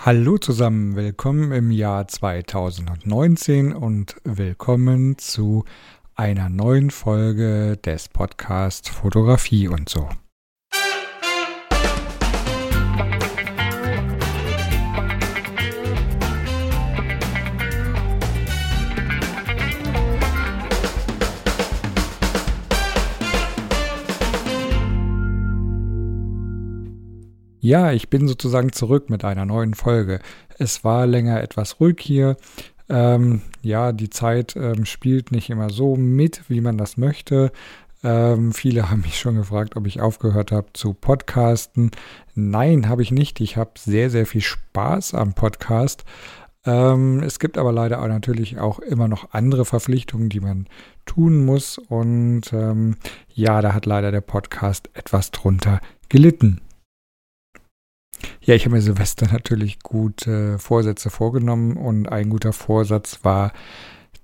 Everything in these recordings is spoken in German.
Hallo zusammen, willkommen im Jahr 2019 und willkommen zu einer neuen Folge des Podcasts Fotografie und so. Ja, ich bin sozusagen zurück mit einer neuen Folge. Es war länger etwas ruhig hier. Ähm, ja, die Zeit ähm, spielt nicht immer so mit, wie man das möchte. Ähm, viele haben mich schon gefragt, ob ich aufgehört habe zu podcasten. Nein, habe ich nicht. Ich habe sehr, sehr viel Spaß am Podcast. Ähm, es gibt aber leider auch natürlich auch immer noch andere Verpflichtungen, die man tun muss. Und ähm, ja, da hat leider der Podcast etwas drunter gelitten. Ja, ich habe mir Silvester natürlich gute Vorsätze vorgenommen und ein guter Vorsatz war,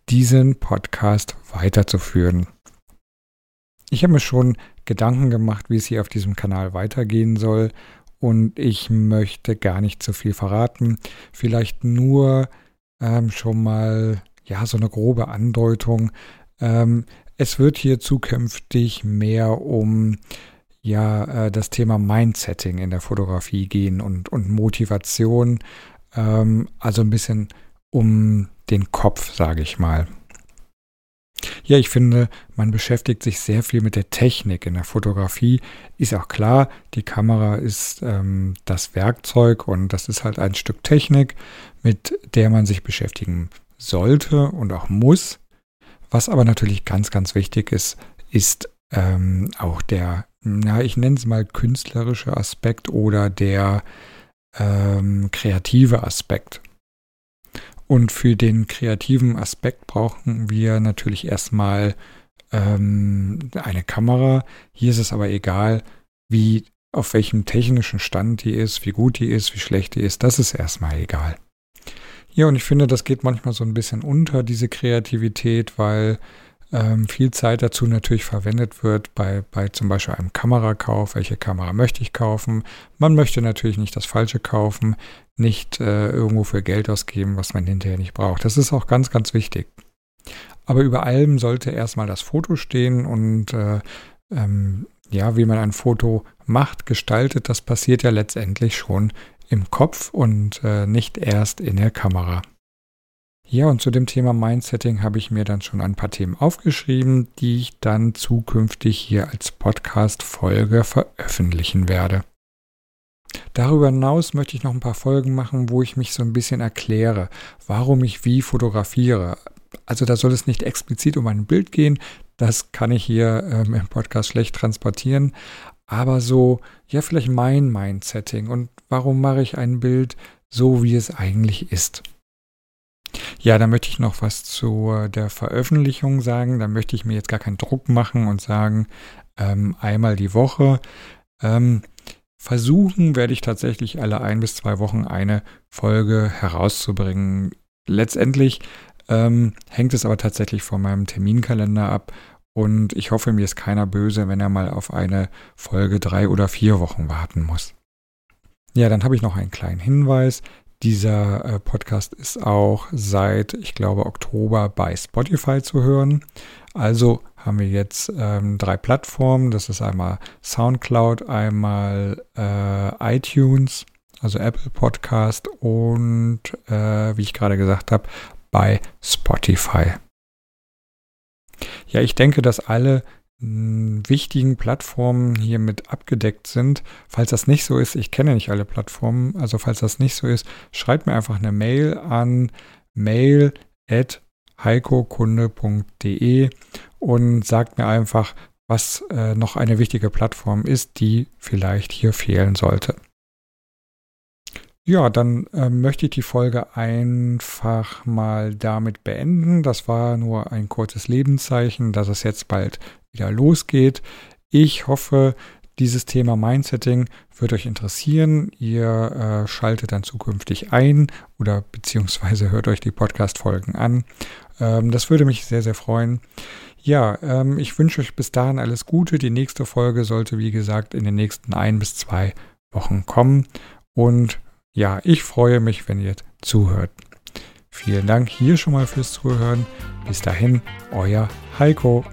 diesen Podcast weiterzuführen. Ich habe mir schon Gedanken gemacht, wie es hier auf diesem Kanal weitergehen soll und ich möchte gar nicht zu viel verraten. Vielleicht nur ähm, schon mal ja so eine grobe Andeutung. Ähm, es wird hier zukünftig mehr um ja äh, das Thema Mindsetting in der Fotografie gehen und, und Motivation, ähm, also ein bisschen um den Kopf, sage ich mal. Ja, ich finde, man beschäftigt sich sehr viel mit der Technik in der Fotografie. Ist auch klar, die Kamera ist ähm, das Werkzeug und das ist halt ein Stück Technik, mit der man sich beschäftigen sollte und auch muss. Was aber natürlich ganz, ganz wichtig ist, ist ähm, auch der ja, ich nenne es mal künstlerische Aspekt oder der ähm, kreative Aspekt. Und für den kreativen Aspekt brauchen wir natürlich erstmal ähm, eine Kamera. Hier ist es aber egal, wie auf welchem technischen Stand die ist, wie gut die ist, wie schlecht die ist, das ist erstmal egal. Ja, und ich finde, das geht manchmal so ein bisschen unter, diese Kreativität, weil ähm, viel Zeit dazu natürlich verwendet wird bei, bei zum Beispiel einem Kamerakauf. Welche Kamera möchte ich kaufen? Man möchte natürlich nicht das Falsche kaufen, nicht äh, irgendwo für Geld ausgeben, was man hinterher nicht braucht. Das ist auch ganz, ganz wichtig. Aber über allem sollte erstmal das Foto stehen und äh, ähm, ja, wie man ein Foto macht, gestaltet, das passiert ja letztendlich schon im Kopf und äh, nicht erst in der Kamera. Ja, und zu dem Thema Mindsetting habe ich mir dann schon ein paar Themen aufgeschrieben, die ich dann zukünftig hier als Podcast-Folge veröffentlichen werde. Darüber hinaus möchte ich noch ein paar Folgen machen, wo ich mich so ein bisschen erkläre, warum ich wie fotografiere. Also da soll es nicht explizit um ein Bild gehen, das kann ich hier ähm, im Podcast schlecht transportieren, aber so, ja, vielleicht mein Mindsetting und warum mache ich ein Bild so, wie es eigentlich ist. Ja, da möchte ich noch was zu der Veröffentlichung sagen. Da möchte ich mir jetzt gar keinen Druck machen und sagen, ähm, einmal die Woche. Ähm, versuchen werde ich tatsächlich alle ein bis zwei Wochen eine Folge herauszubringen. Letztendlich ähm, hängt es aber tatsächlich von meinem Terminkalender ab und ich hoffe, mir ist keiner böse, wenn er mal auf eine Folge drei oder vier Wochen warten muss. Ja, dann habe ich noch einen kleinen Hinweis. Dieser äh, Podcast ist auch seit, ich glaube, Oktober bei Spotify zu hören. Also haben wir jetzt ähm, drei Plattformen. Das ist einmal SoundCloud, einmal äh, iTunes, also Apple Podcast und, äh, wie ich gerade gesagt habe, bei Spotify. Ja, ich denke, dass alle wichtigen Plattformen hier mit abgedeckt sind. Falls das nicht so ist, ich kenne nicht alle Plattformen, also falls das nicht so ist, schreibt mir einfach eine Mail an mail@heikokunde.de und sagt mir einfach, was äh, noch eine wichtige Plattform ist, die vielleicht hier fehlen sollte. Ja, dann äh, möchte ich die Folge einfach mal damit beenden. Das war nur ein kurzes Lebenszeichen, dass es jetzt bald wieder losgeht. Ich hoffe, dieses Thema Mindsetting wird euch interessieren. Ihr äh, schaltet dann zukünftig ein oder beziehungsweise hört euch die Podcast-Folgen an. Ähm, das würde mich sehr, sehr freuen. Ja, ähm, ich wünsche euch bis dahin alles Gute. Die nächste Folge sollte, wie gesagt, in den nächsten ein bis zwei Wochen kommen. Und ja, ich freue mich, wenn ihr zuhört. Vielen Dank hier schon mal fürs Zuhören. Bis dahin, euer Heiko.